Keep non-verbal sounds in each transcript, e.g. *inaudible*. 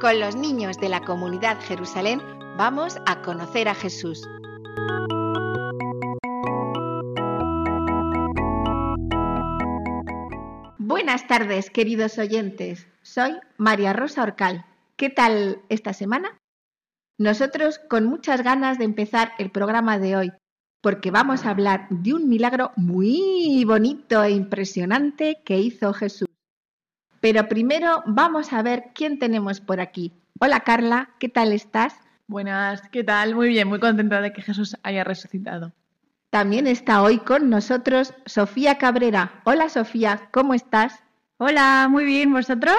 Con los niños de la comunidad Jerusalén, vamos a conocer a Jesús. Buenas tardes, queridos oyentes. Soy María Rosa Orcal. ¿Qué tal esta semana? Nosotros con muchas ganas de empezar el programa de hoy, porque vamos a hablar de un milagro muy bonito e impresionante que hizo Jesús. Pero primero vamos a ver quién tenemos por aquí. Hola Carla, ¿qué tal estás? Buenas, ¿qué tal? Muy bien, muy contenta de que Jesús haya resucitado. También está hoy con nosotros Sofía Cabrera. Hola Sofía, ¿cómo estás? Hola, muy bien, ¿vosotros?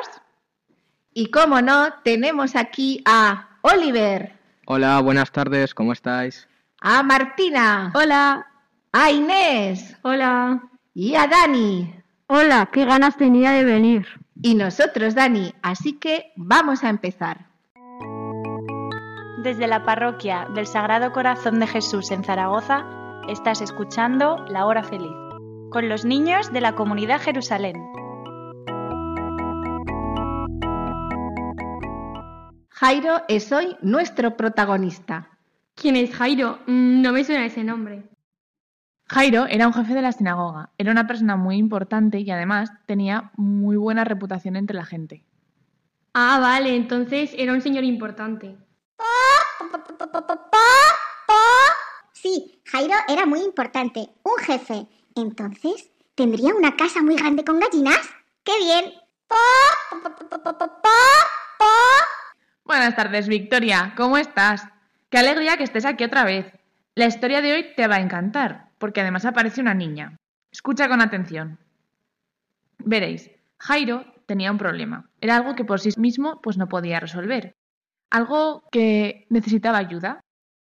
Y como no, tenemos aquí a Oliver, Hola, buenas tardes, ¿cómo estáis? a Martina, Hola. a Inés Hola. y a Dani. Hola, qué ganas tenía de venir. Y nosotros, Dani, así que vamos a empezar. Desde la parroquia del Sagrado Corazón de Jesús en Zaragoza, estás escuchando La Hora Feliz, con los niños de la comunidad Jerusalén. Jairo es hoy nuestro protagonista. ¿Quién es Jairo? Mm, No me suena ese nombre. Jairo era un jefe de la sinagoga, era una persona muy importante y además tenía muy buena reputación entre la gente. Ah, vale, entonces era un señor importante. Sí, Jairo era muy importante, un jefe. Entonces, ¿tendría una casa muy grande con gallinas? ¡Qué bien! Buenas tardes, Victoria, ¿cómo estás? Qué alegría que estés aquí otra vez. La historia de hoy te va a encantar, porque además aparece una niña. Escucha con atención. Veréis, Jairo tenía un problema. Era algo que por sí mismo pues no podía resolver. Algo que necesitaba ayuda.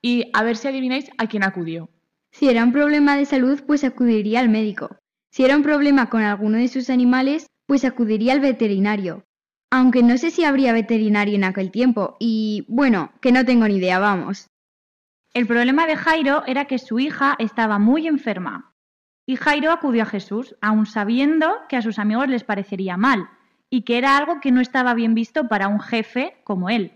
Y a ver si adivináis a quién acudió. Si era un problema de salud, pues acudiría al médico. Si era un problema con alguno de sus animales, pues acudiría al veterinario. Aunque no sé si habría veterinario en aquel tiempo, y bueno, que no tengo ni idea, vamos. El problema de Jairo era que su hija estaba muy enferma. Y Jairo acudió a Jesús, aun sabiendo que a sus amigos les parecería mal, y que era algo que no estaba bien visto para un jefe como él.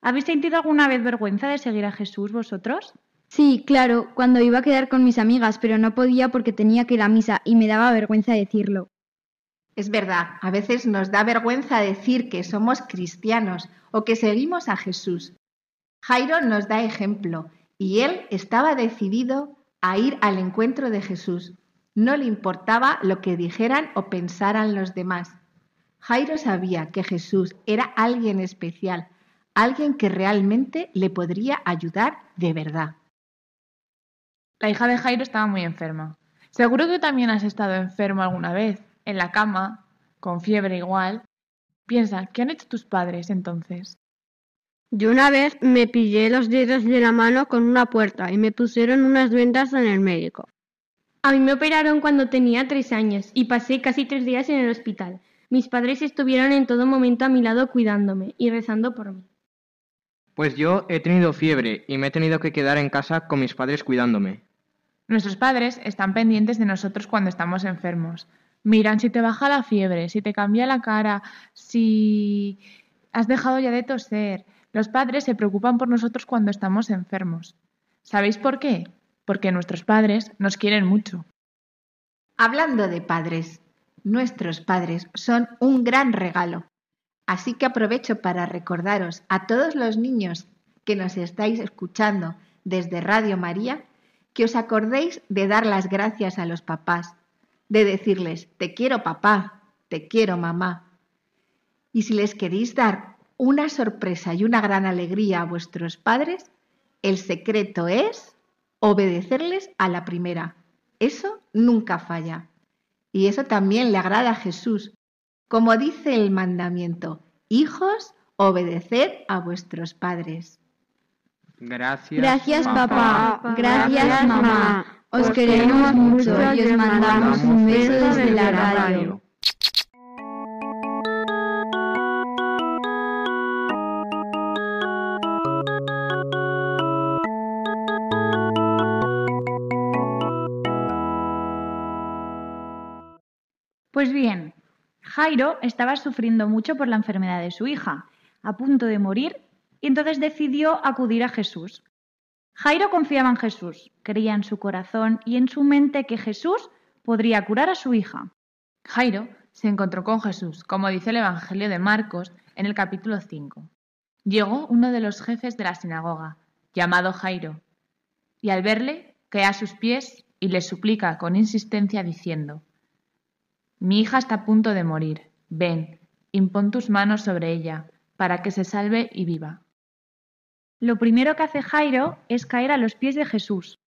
¿Habéis sentido alguna vez vergüenza de seguir a Jesús vosotros? Sí, claro, cuando iba a quedar con mis amigas, pero no podía porque tenía que ir a misa y me daba vergüenza decirlo. Es verdad, a veces nos da vergüenza decir que somos cristianos o que seguimos a Jesús. Jairo nos da ejemplo y él estaba decidido a ir al encuentro de Jesús. No le importaba lo que dijeran o pensaran los demás. Jairo sabía que Jesús era alguien especial, alguien que realmente le podría ayudar de verdad. La hija de Jairo estaba muy enferma. Seguro que también has estado enfermo alguna vez, en la cama, con fiebre igual. Piensa, ¿qué han hecho tus padres entonces? Yo una vez me pillé los dedos de la mano con una puerta y me pusieron unas vendas en el médico. A mí me operaron cuando tenía tres años y pasé casi tres días en el hospital. Mis padres estuvieron en todo momento a mi lado cuidándome y rezando por mí. Pues yo he tenido fiebre y me he tenido que quedar en casa con mis padres cuidándome. Nuestros padres están pendientes de nosotros cuando estamos enfermos. Miran si te baja la fiebre, si te cambia la cara, si has dejado ya de toser. Los padres se preocupan por nosotros cuando estamos enfermos. ¿Sabéis por qué? Porque nuestros padres nos quieren mucho. Hablando de padres, nuestros padres son un gran regalo. Así que aprovecho para recordaros a todos los niños que nos estáis escuchando desde Radio María que os acordéis de dar las gracias a los papás, de decirles, te quiero papá, te quiero mamá. Y si les queréis dar una sorpresa y una gran alegría a vuestros padres, el secreto es obedecerles a la primera. Eso nunca falla. Y eso también le agrada a Jesús. Como dice el mandamiento, hijos, obedeced a vuestros padres. Gracias. Gracias papá, gracias mamá. Os queremos mucho y os mandamos un beso desde la radio. Pues bien, Jairo estaba sufriendo mucho por la enfermedad de su hija, a punto de morir, y entonces decidió acudir a Jesús. Jairo confiaba en Jesús, creía en su corazón y en su mente que Jesús podría curar a su hija. Jairo se encontró con Jesús, como dice el Evangelio de Marcos en el capítulo 5. Llegó uno de los jefes de la sinagoga, llamado Jairo, y al verle cae a sus pies y le suplica con insistencia diciendo, Mi hija está a punto de morir, ven, impón tus manos sobre ella, para que se salve y viva. Lo primero que hace Jairo es caer a los pies de Jesús.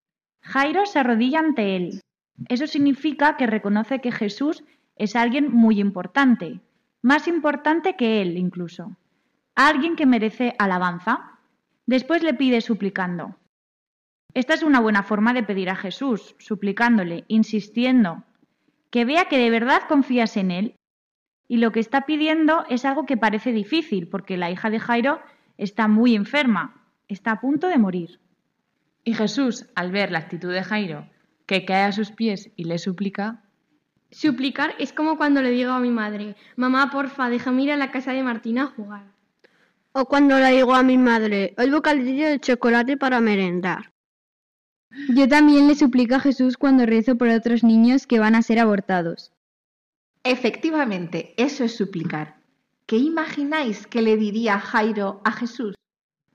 Jairo se arrodilla ante él. Eso significa que reconoce que Jesús es alguien muy importante, más importante que él incluso, alguien que merece alabanza. Después le pide suplicando. Esta es una buena forma de pedir a Jesús, suplicándole, insistiendo, que vea que de verdad confías en él. Y lo que está pidiendo es algo que parece difícil, porque la hija de Jairo está muy enferma, está a punto de morir. Y Jesús, al ver la actitud de Jairo, que cae a sus pies y le suplica, Suplicar es como cuando le digo a mi madre, mamá, porfa, déjame ir a la casa de Martina a jugar. O cuando le digo a mi madre, el bocadillo de chocolate para merendar. Yo también le suplico a Jesús cuando rezo por otros niños que van a ser abortados. Efectivamente, eso es suplicar. ¿Qué imagináis que le diría Jairo a Jesús?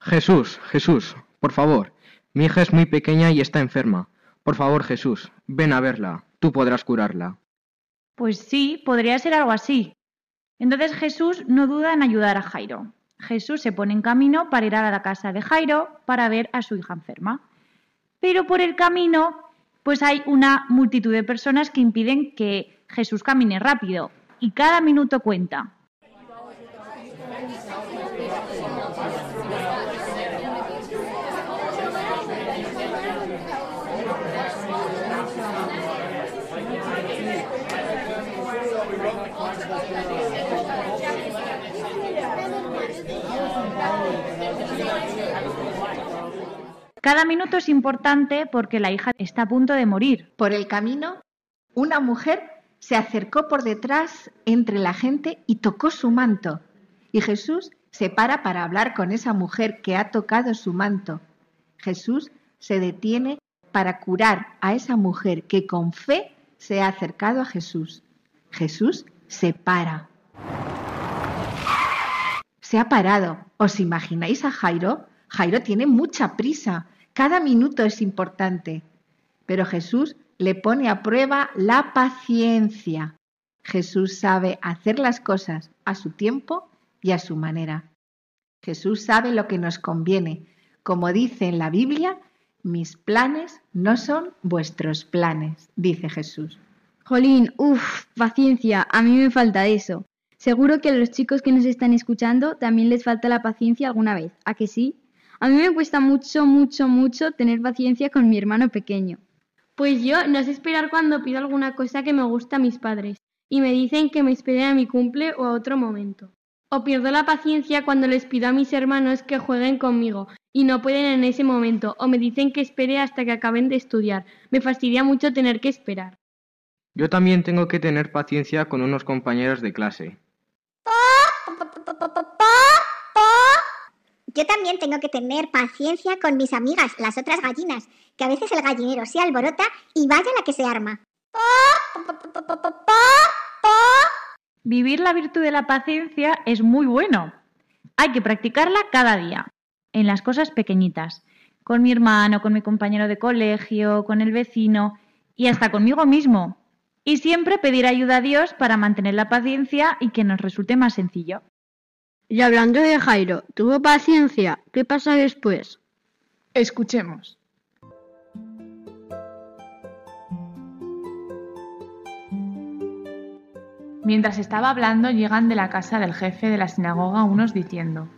Jesús, Jesús, por favor, mi hija es muy pequeña y está enferma. Por favor, Jesús, ven a verla, tú podrás curarla. Pues sí, podría ser algo así. Entonces Jesús no duda en ayudar a Jairo. Jesús se pone en camino para ir a la casa de Jairo para ver a su hija enferma. Pero por el camino, pues hay una multitud de personas que impiden que Jesús camine rápido y cada minuto cuenta. Cada minuto es importante porque la hija está a punto de morir. Por el camino, una mujer se acercó por detrás entre la gente y tocó su manto. Y Jesús se para para hablar con esa mujer que ha tocado su manto. Jesús se detiene para curar a esa mujer que con fe se ha acercado a Jesús. Jesús se para. Se ha parado. ¿Os imagináis a Jairo? Jairo tiene mucha prisa. Cada minuto es importante. Pero Jesús le pone a prueba la paciencia. Jesús sabe hacer las cosas a su tiempo y a su manera. Jesús sabe lo que nos conviene. Como dice en la Biblia, mis planes no son vuestros planes, dice Jesús. Jolín, uff, paciencia, a mí me falta eso. Seguro que a los chicos que nos están escuchando también les falta la paciencia alguna vez, ¿a que sí? A mí me cuesta mucho, mucho, mucho tener paciencia con mi hermano pequeño. Pues yo no sé esperar cuando pido alguna cosa que me gusta a mis padres y me dicen que me esperen a mi cumple o a otro momento. O pierdo la paciencia cuando les pido a mis hermanos que jueguen conmigo y no pueden en ese momento o me dicen que espere hasta que acaben de estudiar. Me fastidia mucho tener que esperar. Yo también tengo que tener paciencia con unos compañeros de clase. Yo también tengo que tener paciencia con mis amigas, las otras gallinas, que a veces el gallinero se alborota y vaya la que se arma. Vivir la virtud de la paciencia es muy bueno. Hay que practicarla cada día, en las cosas pequeñitas. con mi hermano, con mi compañero de colegio, con el vecino y hasta conmigo mismo. Y siempre pedir ayuda a Dios para mantener la paciencia y que nos resulte más sencillo. Y hablando de Jairo, ¿tuvo paciencia? ¿Qué pasa después? Escuchemos. Mientras estaba hablando, llegan de la casa del jefe de la sinagoga unos diciendo,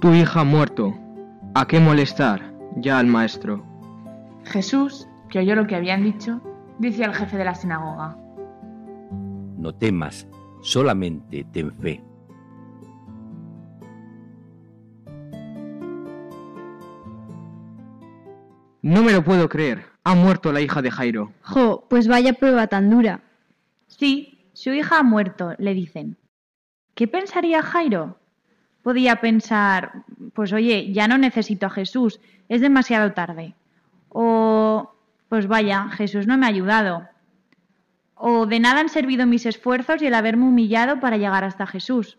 Tu hija ha muerto. ¿A qué molestar ya al maestro? Jesús, que oyó lo que habían dicho, dice al jefe de la sinagoga, No temas, solamente ten fe. No me lo puedo creer. Ha muerto la hija de Jairo. Jo, pues vaya prueba tan dura. Sí, su hija ha muerto, le dicen. ¿Qué pensaría Jairo? Podía pensar, pues oye, ya no necesito a Jesús, es demasiado tarde. O, pues vaya, Jesús no me ha ayudado. O de nada han servido mis esfuerzos y el haberme humillado para llegar hasta Jesús.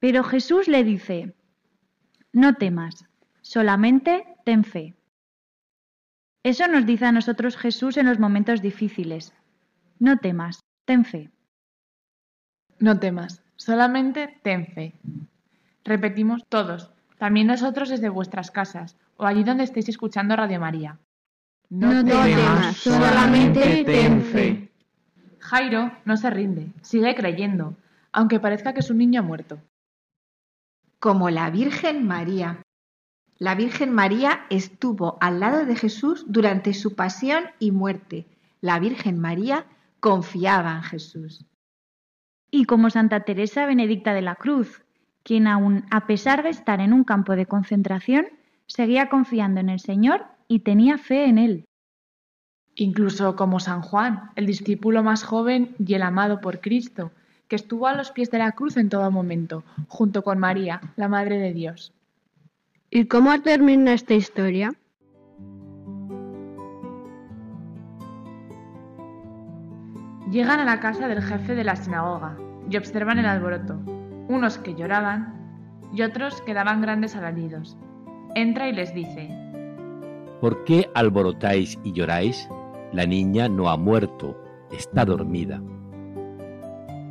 Pero Jesús le dice, no temas, solamente ten fe. Eso nos dice a nosotros Jesús en los momentos difíciles. No temas, ten fe. No temas, solamente ten fe. Repetimos todos, también nosotros desde vuestras casas o allí donde estéis escuchando Radio María. No temas, solamente ten fe. Jairo no se rinde, sigue creyendo, aunque parezca que su niño ha muerto. Como la Virgen María. La Virgen María estuvo al lado de Jesús durante su pasión y muerte. La Virgen María confiaba en Jesús. Y como Santa Teresa Benedicta de la Cruz, quien aun a pesar de estar en un campo de concentración, seguía confiando en el Señor y tenía fe en Él. Incluso como San Juan, el discípulo más joven y el amado por Cristo, que estuvo a los pies de la cruz en todo momento, junto con María, la Madre de Dios. ¿Y cómo termina esta historia? Llegan a la casa del jefe de la sinagoga y observan el alboroto, unos que lloraban y otros que daban grandes alaridos. Entra y les dice, ¿Por qué alborotáis y lloráis? La niña no ha muerto, está dormida.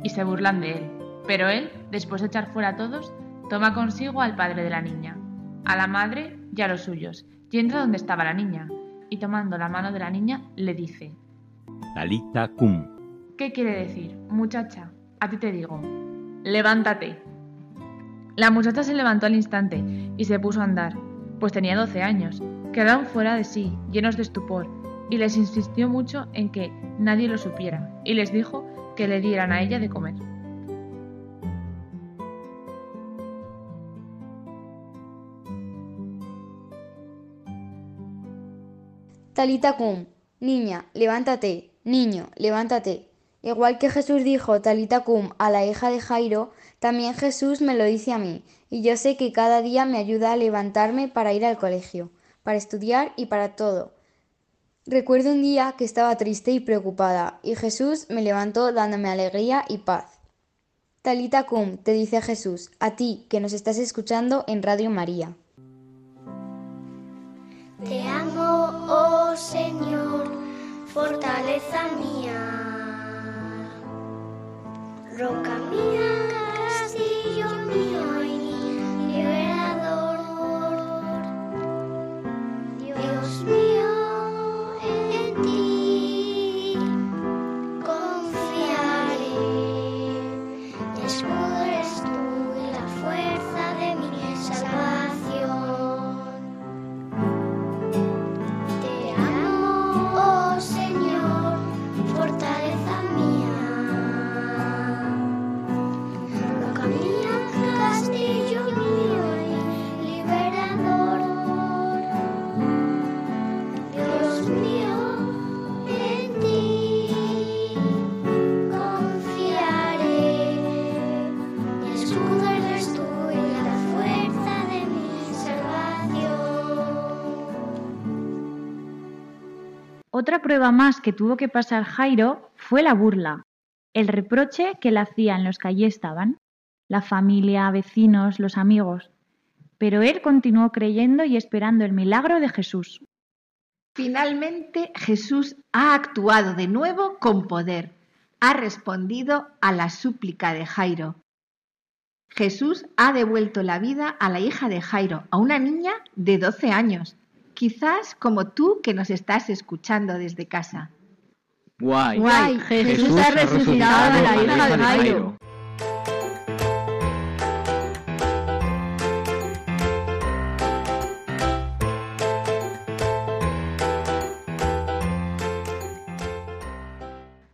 y se burlan de él. Pero él, después de echar fuera a todos, toma consigo al padre de la niña, a la madre y a los suyos, y entra donde estaba la niña, y tomando la mano de la niña le dice, Talita cum. ¿qué quiere decir? Muchacha, a ti te digo, levántate. La muchacha se levantó al instante y se puso a andar, pues tenía 12 años. Quedaron fuera de sí, llenos de estupor, y les insistió mucho en que nadie lo supiera, y les dijo que le dieran a ella de comer. Talita cum, niña, levántate, niño, levántate. Igual que Jesús dijo Talita cum a la hija de Jairo, también Jesús me lo dice a mí, y yo sé que cada día me ayuda a levantarme para ir al colegio, para estudiar y para todo. Recuerdo un día que estaba triste y preocupada, y Jesús me levantó dándome alegría y paz. Talita cum, te dice Jesús, a ti que nos estás escuchando en Radio María. Te oh Señor, fortaleza mía, roca mía, Otra prueba más que tuvo que pasar Jairo fue la burla, el reproche que le hacían los que allí estaban, la familia, vecinos, los amigos. pero él continuó creyendo y esperando el milagro de Jesús. Finalmente Jesús ha actuado de nuevo con poder, ha respondido a la súplica de Jairo. Jesús ha devuelto la vida a la hija de Jairo, a una niña de 12 años, quizás como tú que nos estás escuchando desde casa. Guay. Guay, Jesús, ha resucitado a la hija de Jairo.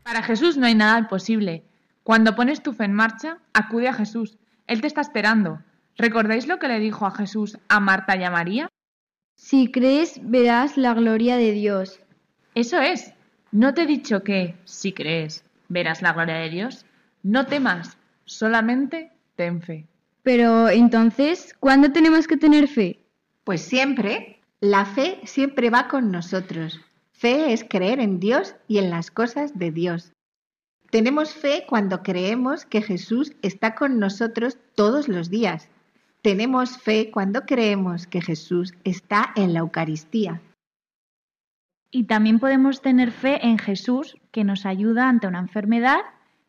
Para Jesús no hay nada imposible. Cuando pones tu fe en marcha, acude a Jesús. Él te está esperando. ¿Recordáis lo que le dijo a Jesús a Marta y a María? Si crees, verás la gloria de Dios. Eso es. ¿No te he dicho que, si crees, verás la gloria de Dios? No temas, solamente ten fe. Pero entonces, ¿cuándo tenemos que tener fe? Pues siempre, la fe siempre va con nosotros. Fe es creer en Dios y en las cosas de Dios. Tenemos fe cuando creemos que Jesús está con nosotros todos los días. Tenemos fe cuando creemos que Jesús está en la Eucaristía. Y también podemos tener fe en Jesús, que nos ayuda ante una enfermedad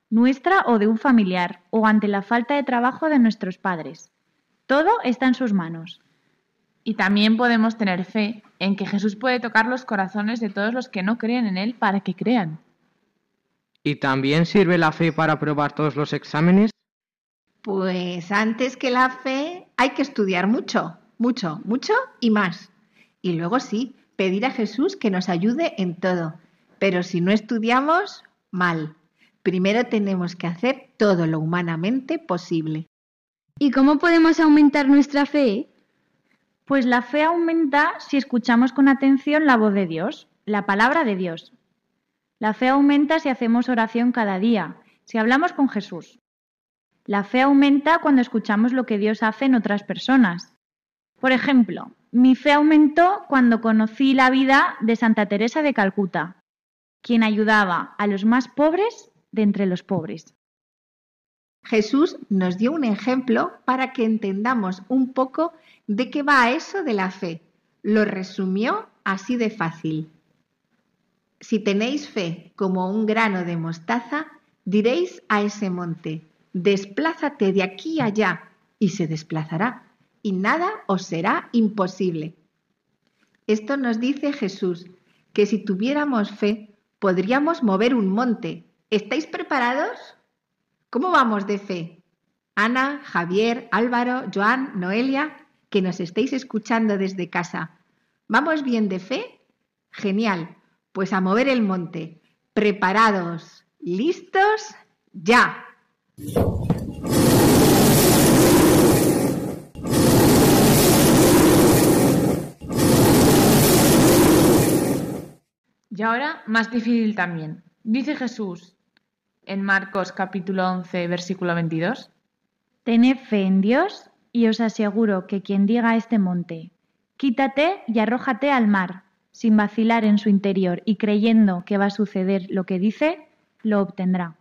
nuestra o de un familiar, o ante la falta de trabajo de nuestros padres. Todo está en sus manos. Y también podemos tener fe en que Jesús puede tocar los corazones de todos los que no creen en Él para que crean. ¿Y también sirve la fe para aprobar todos los exámenes? Pues antes que la fe hay que estudiar mucho, mucho, mucho y más. Y luego sí, pedir a Jesús que nos ayude en todo. Pero si no estudiamos, mal. Primero tenemos que hacer todo lo humanamente posible. ¿Y cómo podemos aumentar nuestra fe? Pues la fe aumenta si escuchamos con atención la voz de Dios, la palabra de Dios. La fe aumenta si hacemos oración cada día, si hablamos con Jesús. La fe aumenta cuando escuchamos lo que Dios hace en otras personas. Por ejemplo, mi fe aumentó cuando conocí la vida de Santa Teresa de Calcuta, quien ayudaba a los más pobres de entre los pobres. Jesús nos dio un ejemplo para que entendamos un poco de qué va eso de la fe. Lo resumió así de fácil. Si tenéis fe como un grano de mostaza, diréis a ese monte, desplázate de aquí allá, y se desplazará, y nada os será imposible. Esto nos dice Jesús, que si tuviéramos fe, podríamos mover un monte. ¿Estáis preparados? ¿Cómo vamos de fe? Ana, Javier, Álvaro, Joan, Noelia, que nos estéis escuchando desde casa. ¿Vamos bien de fe? Genial. Pues a mover el monte. Preparados. ¿Listos? Ya. Y ahora más difícil también. Dice Jesús en Marcos capítulo 11, versículo 22. Tened fe en Dios y os aseguro que quien diga a este monte, quítate y arrójate al mar, sin vacilar en su interior y creyendo que va a suceder lo que dice, lo obtendrá.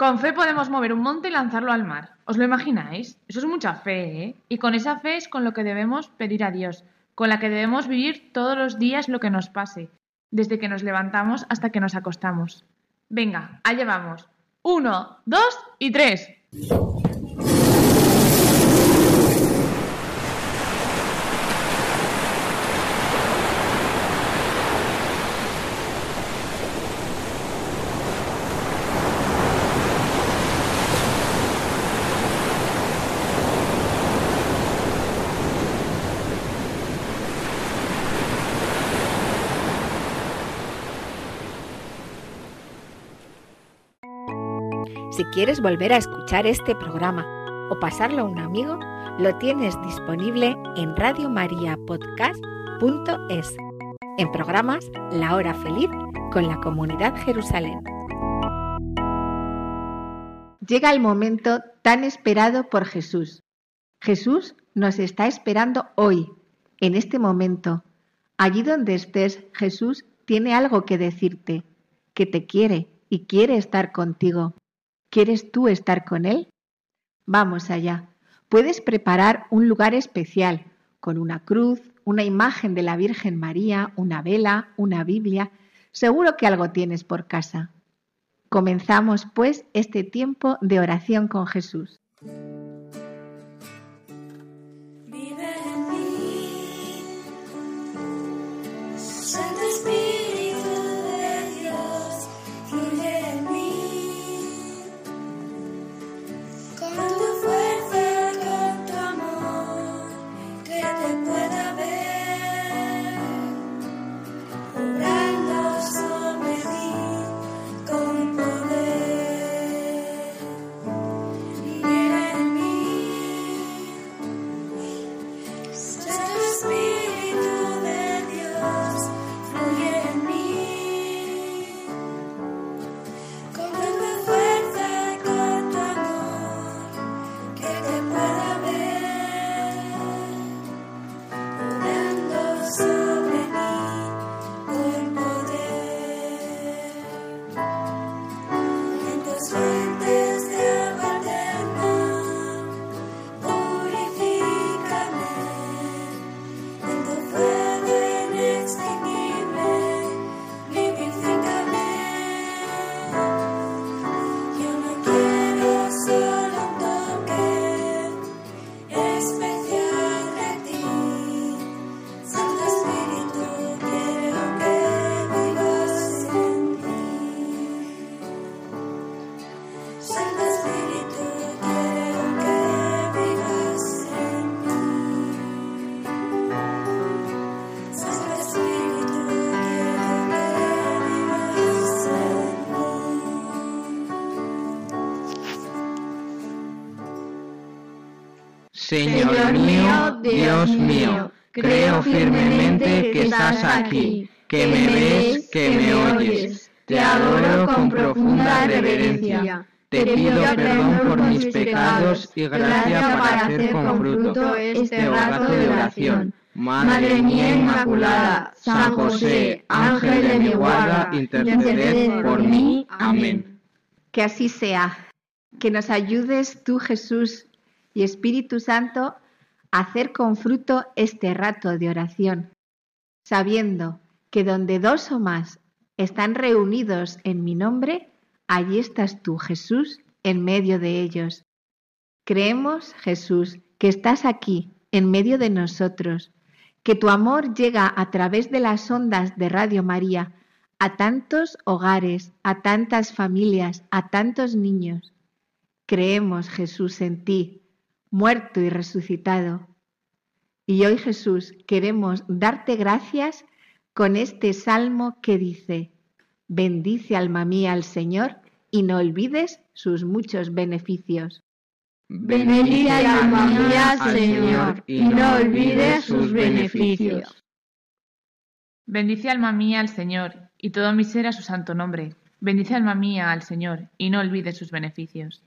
Con fe podemos mover un monte y lanzarlo al mar. ¿Os lo imagináis? Eso es mucha fe, ¿eh? Y con esa fe es con lo que debemos pedir a Dios, con la que debemos vivir todos los días lo que nos pase, desde que nos levantamos hasta que nos acostamos. Venga, allá vamos. Uno, dos y tres. Si quieres volver a escuchar este programa o pasarlo a un amigo, lo tienes disponible en radiomariapodcast.es. En programas La Hora Feliz con la Comunidad Jerusalén. Llega el momento tan esperado por Jesús. Jesús nos está esperando hoy, en este momento. Allí donde estés, Jesús tiene algo que decirte, que te quiere y quiere estar contigo. ¿Quieres tú estar con Él? Vamos allá. puedes preparar un lugar especial con una cruz, una imagen de la Virgen María, una vela, una Biblia. Seguro que algo tienes por casa. Comenzamos pues este tiempo de oración con Jesús. Señor mío, Dios mío, creo firmemente que estás aquí, que me ves, que me oyes. Te adoro con profunda reverencia. Te pido perdón por mis pecados y gracia para hacer con fruto este rato de oración. Madre mía Inmaculada, San José, ángel de mi guarda, interceded por mí. Amén. Que así sea. Que nos ayudes tú, Jesús y Espíritu Santo, hacer con fruto este rato de oración, sabiendo que donde dos o más están reunidos en mi nombre, allí estás tú, Jesús, en medio de ellos. Creemos, Jesús, que estás aquí, en medio de nosotros, que tu amor llega a través de las ondas de Radio María a tantos hogares, a tantas familias, a tantos niños. Creemos, Jesús, en ti, muerto y resucitado. Y hoy, Jesús, queremos darte gracias con este salmo que dice, bendice alma mía al Señor y no olvides sus muchos beneficios. Bendice alma mía al Señor y no olvides sus beneficios. Bendice alma mía al Señor, y todo mi ser a su santo nombre. Bendice alma mía al Señor, y no olvides sus beneficios.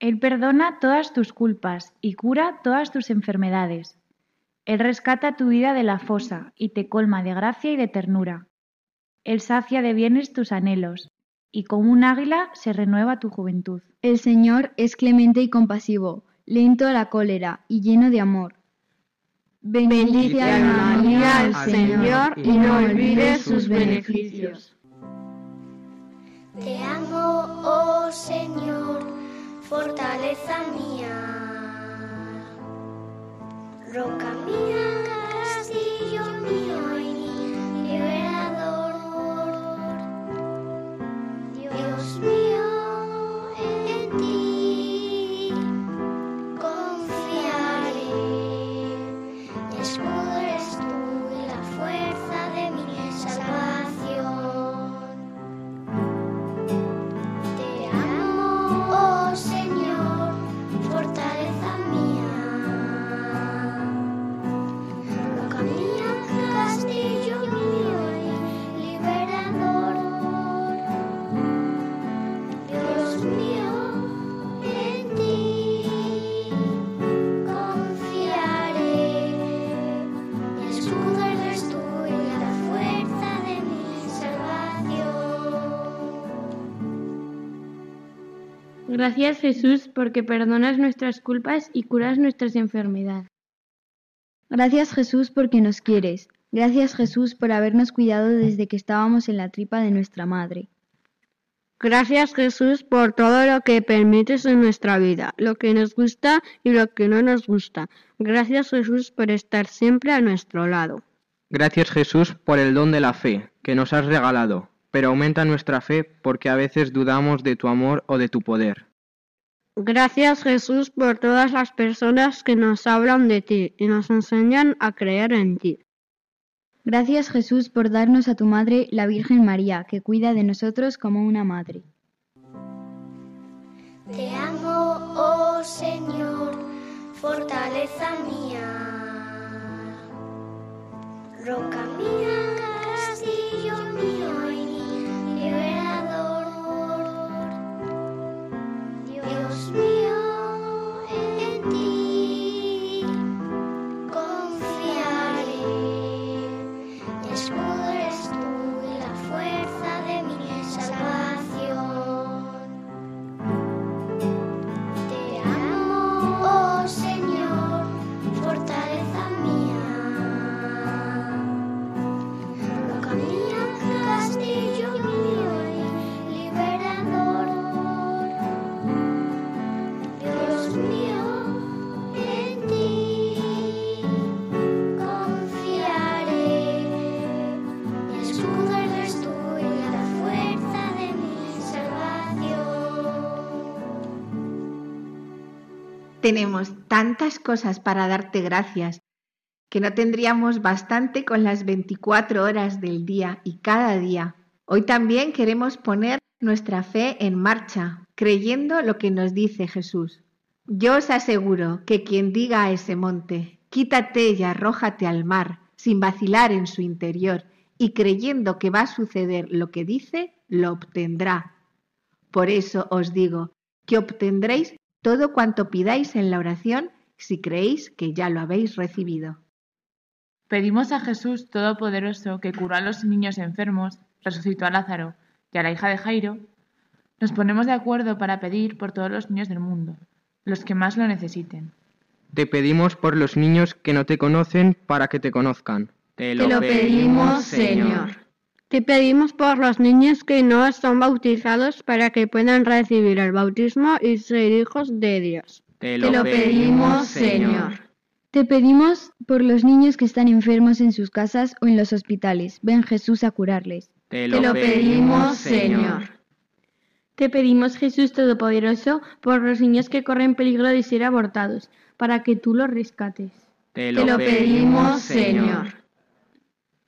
Él perdona todas tus culpas y cura todas tus enfermedades. Él rescata tu vida de la fosa y te colma de gracia y de ternura. Él sacia de bienes tus anhelos, y como un águila se renueva tu juventud. El Señor es clemente y compasivo, lento a la cólera y lleno de amor. Bendice alma mía al Señor y no olvides sus beneficios. Te amo, oh Señor, fortaleza mía. Roca mía, Gracias Jesús porque perdonas nuestras culpas y curas nuestras enfermedades. Gracias Jesús porque nos quieres. Gracias Jesús por habernos cuidado desde que estábamos en la tripa de nuestra madre. Gracias Jesús por todo lo que permites en nuestra vida, lo que nos gusta y lo que no nos gusta. Gracias Jesús por estar siempre a nuestro lado. Gracias Jesús por el don de la fe que nos has regalado, pero aumenta nuestra fe porque a veces dudamos de tu amor o de tu poder. Gracias Jesús por todas las personas que nos hablan de ti y nos enseñan a creer en ti. Gracias Jesús por darnos a tu Madre, la Virgen María, que cuida de nosotros como una madre. Te amo, oh Señor, fortaleza mía, roca mía, castillo mío Tenemos tantas cosas para darte gracias que no tendríamos bastante con las 24 horas del día y cada día. Hoy también queremos poner nuestra fe en marcha, creyendo lo que nos dice Jesús. Yo os aseguro que quien diga a ese monte, quítate y arrójate al mar, sin vacilar en su interior, y creyendo que va a suceder lo que dice, lo obtendrá. Por eso os digo que obtendréis todo cuanto pidáis en la oración si creéis que ya lo habéis recibido. Pedimos a Jesús Todopoderoso que curó a los niños enfermos, resucitó a Lázaro y a la hija de Jairo. Nos ponemos de acuerdo para pedir por todos los niños del mundo, los que más lo necesiten. Te pedimos por los niños que no te conocen para que te conozcan. Te lo pedimos, Señor. Te pedimos por los niños que no son bautizados para que puedan recibir el bautismo y ser hijos de Dios. Te lo pedimos, Señor. Te pedimos por los niños que están enfermos en sus casas o en los hospitales. Ven Jesús a curarles. Te lo pedimos, Señor. Te pedimos Jesús Todopoderoso por los niños que corren peligro de ser abortados, para que tú los rescates. Te lo pedimos, Señor.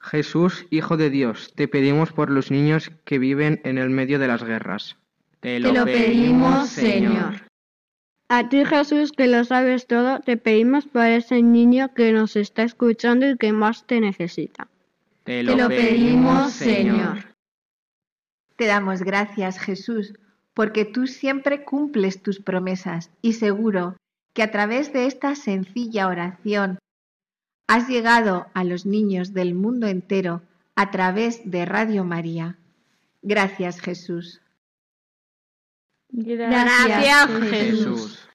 Jesús, Hijo de Dios, te pedimos por los niños que viven en el medio de las guerras. Te Te lo pedimos, Señor. A ti, Jesús, que lo sabes todo, te pedimos por ese niño que nos está escuchando y que más te necesita. Te Te lo pedimos, Señor. Te damos gracias, Jesús, porque tú siempre cumples tus promesas y seguro que a través de esta sencilla oración has llegado a los niños del mundo entero a través de Radio María. Gracias, Jesús. Gracias, Jesús.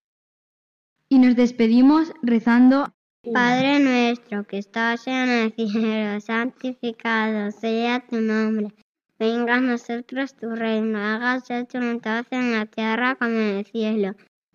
Y nos despedimos rezando Padre nuestro que estás en el cielo, santificado sea tu nombre. Venga a nosotros tu reino, hágase tu voluntad en la tierra como en el cielo.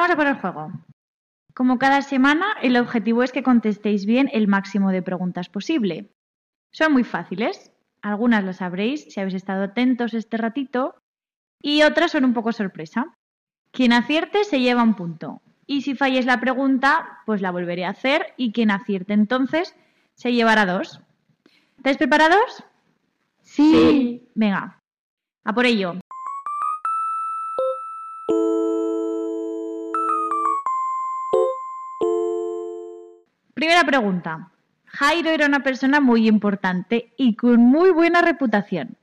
Vamos a por el juego. Como cada semana, el objetivo es que contestéis bien el máximo de preguntas posible. Son muy fáciles. Algunas las sabréis si habéis estado atentos este ratito y otras son un poco sorpresa. Quien acierte se lleva un punto. Y si falláis la pregunta, pues la volveré a hacer y quien acierte entonces se llevará dos. ¿Estáis preparados? Sí. Venga, a por ello. Primera pregunta. Jairo era una persona muy importante y con muy buena reputación.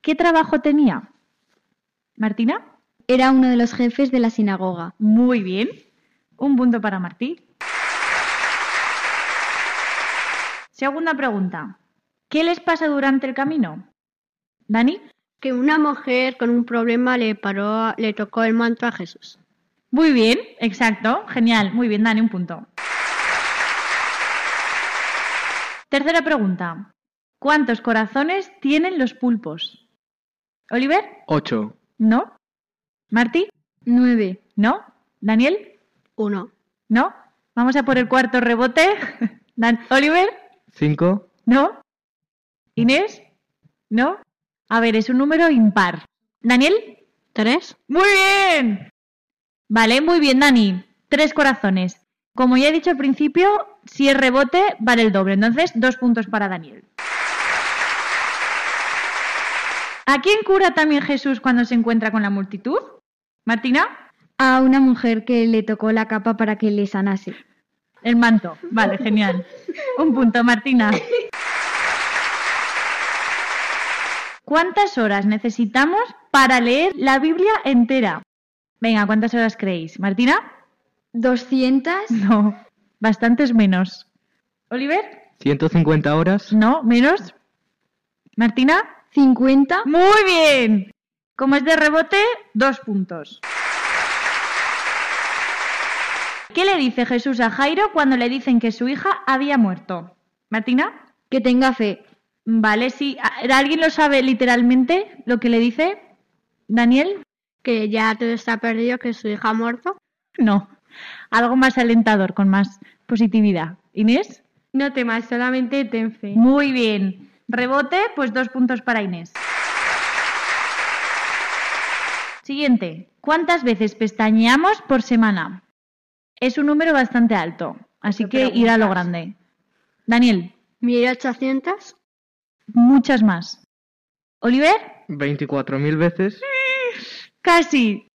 ¿Qué trabajo tenía? Martina. Era uno de los jefes de la sinagoga. Muy bien. Un punto para Martí. Segunda pregunta. ¿Qué les pasa durante el camino? ¿Dani? Que una mujer con un problema le paró, le tocó el manto a Jesús. Muy bien, exacto. Genial. Muy bien, Dani, un punto. Tercera pregunta. ¿Cuántos corazones tienen los pulpos? ¿Oliver? Ocho. ¿No? ¿Martí? Nueve. ¿No? ¿Daniel? Uno. ¿No? Vamos a por el cuarto rebote. *laughs* Dan- ¿Oliver? Cinco. ¿No? ¿Inés? ¿No? A ver, es un número impar. ¿Daniel? ¿Tres? Muy bien. Vale, muy bien, Dani. Tres corazones. Como ya he dicho al principio, si es rebote, vale el doble. Entonces, dos puntos para Daniel. ¿A quién cura también Jesús cuando se encuentra con la multitud? ¿Martina? A una mujer que le tocó la capa para que le sanase. El manto. Vale, genial. Un punto, Martina. ¿Cuántas horas necesitamos para leer la Biblia entera? Venga, ¿cuántas horas creéis? ¿Martina? ¿200? *laughs* No, bastantes menos. ¿Oliver? 150 horas. No, menos. ¿Martina? ¿50? Muy bien. Como es de rebote, dos puntos. ¿Qué le dice Jesús a Jairo cuando le dicen que su hija había muerto? ¿Martina? Que tenga fe. Vale, sí. ¿Alguien lo sabe literalmente lo que le dice? ¿Daniel? Que ya todo está perdido, que su hija ha muerto. No. Algo más alentador, con más positividad. ¿Inés? No temas, solamente ten fe. Muy bien. Rebote, pues dos puntos para Inés. Siguiente. ¿Cuántas veces pestañeamos por semana? Es un número bastante alto, así que ir a lo grande. Daniel, 1800. muchas más. ¿Oliver? 24.000 veces. Casi.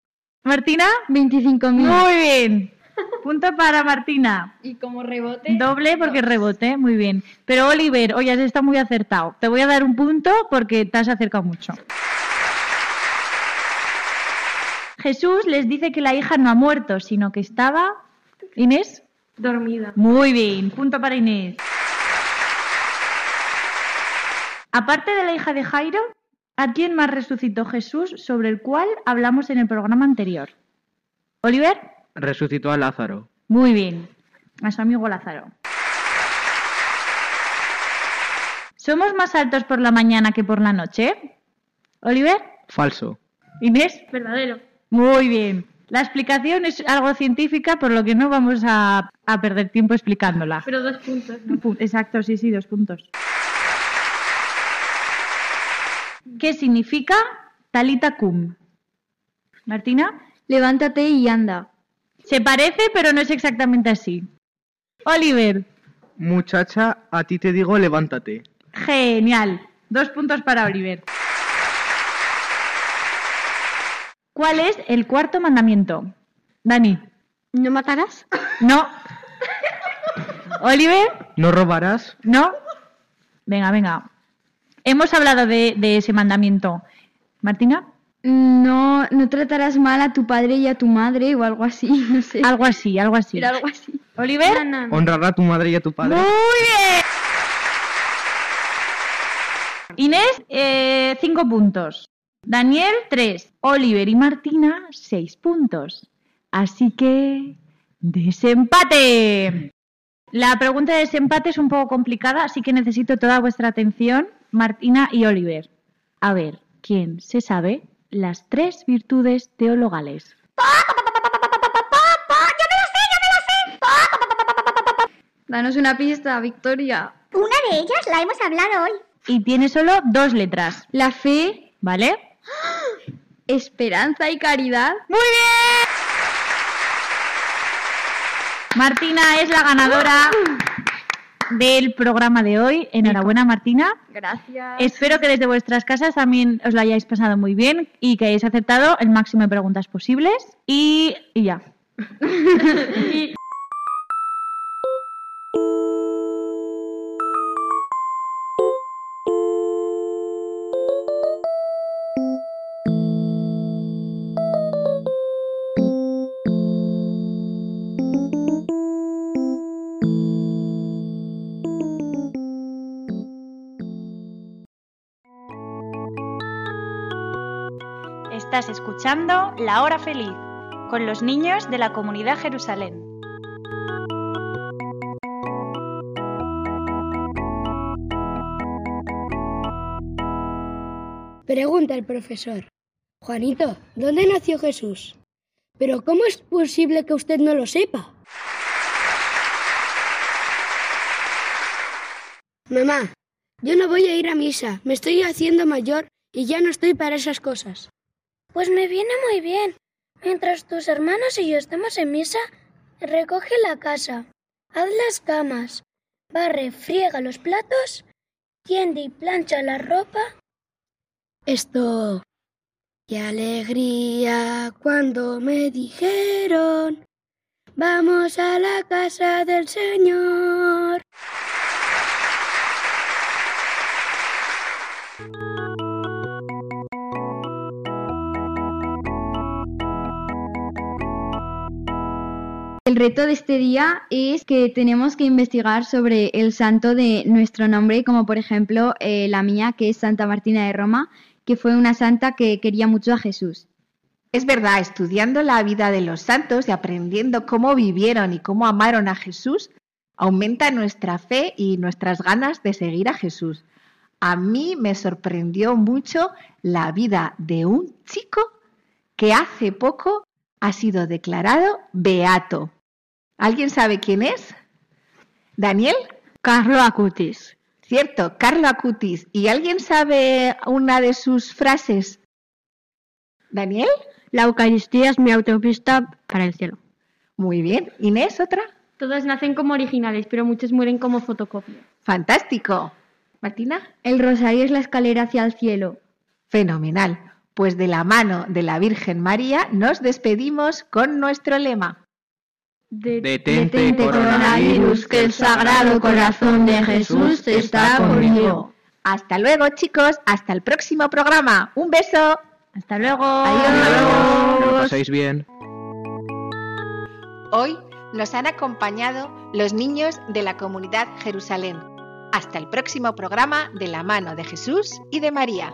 ¿Martina? 25.000. Muy bien. *laughs* Punto para Martina. Y como rebote. Doble porque rebote, muy bien. Pero Oliver, hoy has estado muy acertado. Te voy a dar un punto porque te has acercado mucho. Jesús les dice que la hija no ha muerto, sino que estaba... ¿Inés? Dormida. Muy bien, punto para Inés. Aparte de la hija de Jairo, ¿a quién más resucitó Jesús sobre el cual hablamos en el programa anterior? ¿Oliver? Resucitó a Lázaro. Muy bien. A su amigo Lázaro. ¿Somos más altos por la mañana que por la noche? ¿Oliver? Falso. ¿Inés? Verdadero. Muy bien. La explicación es algo científica, por lo que no vamos a, a perder tiempo explicándola. Pero dos puntos. Pu- Exacto, sí, sí, dos puntos. ¿Qué significa talita cum? Martina, Levántate y anda. se parece, pero no es exactamente así. Oliver, Muchacha, a ti te digo levántate. genial. Dos puntos para Oliver. ¿Cuál es el cuarto mandamiento? Dani, ¿No matarás? no. Oliver, No robarás. no. Venga, venga. Hemos hablado de, de ese mandamiento. Martina, No, no tratarás mal a tu padre y a tu madre o algo así, *laughs* no sé. algo así, algo así. Era algo así. Oliver, No, no. Honrará a tu madre y a tu padre. Muy bien. Inés, eh, cinco puntos. Daniel, tres. Oliver y Martina, seis puntos. Así que, desempate. La pregunta de desempate es un poco complicada, así que necesito toda vuestra atención, Martina y Oliver. A ver, ¿quién se sabe las tres virtudes teologales? ¡Po, Danos una pista, Victoria. Una de ellas la hemos hablado hoy. Y tiene solo dos letras. La fe. ¿Vale? *gasps* Esperanza y caridad. ¡Muy bien! Martina es la ganadora del programa de hoy. Enhorabuena, Martina. Gracias. Espero que desde vuestras casas también os lo hayáis pasado muy bien y que hayáis aceptado el máximo de preguntas posibles. Y, y ya. *laughs* Estás escuchando La Hora Feliz con los niños de la comunidad Jerusalén. Pregunta el profesor. Juanito, ¿dónde nació Jesús? Pero ¿cómo es posible que usted no lo sepa? Mamá, yo no voy a ir a misa. Me estoy haciendo mayor y ya no estoy para esas cosas. Pues me viene muy bien. Mientras tus hermanos y yo estamos en misa, recoge la casa, haz las camas, barre, friega los platos, tiende y plancha la ropa. Esto. Qué alegría cuando me dijeron, vamos a la casa del Señor. El reto de este día es que tenemos que investigar sobre el santo de nuestro nombre, como por ejemplo eh, la mía, que es Santa Martina de Roma, que fue una santa que quería mucho a Jesús. Es verdad, estudiando la vida de los santos y aprendiendo cómo vivieron y cómo amaron a Jesús, aumenta nuestra fe y nuestras ganas de seguir a Jesús. A mí me sorprendió mucho la vida de un chico que hace poco ha sido declarado beato. ¿Alguien sabe quién es? ¿Daniel? Carlo Acutis. Cierto, Carlo Acutis. ¿Y alguien sabe una de sus frases? ¿Daniel? La Eucaristía es mi autopista para el cielo. Muy bien. ¿Inés, otra? Todas nacen como originales, pero muchas mueren como fotocopia. Fantástico. ¿Martina? El rosario es la escalera hacia el cielo. Fenomenal. Pues de la mano de la Virgen María nos despedimos con nuestro lema. Detente, coronavirus, que el sagrado corazón de Jesús está conmigo. Hasta luego, chicos. Hasta el próximo programa. Un beso. Hasta luego. Que lo paséis bien. Hoy nos han acompañado los niños de la comunidad Jerusalén. Hasta el próximo programa de la mano de Jesús y de María.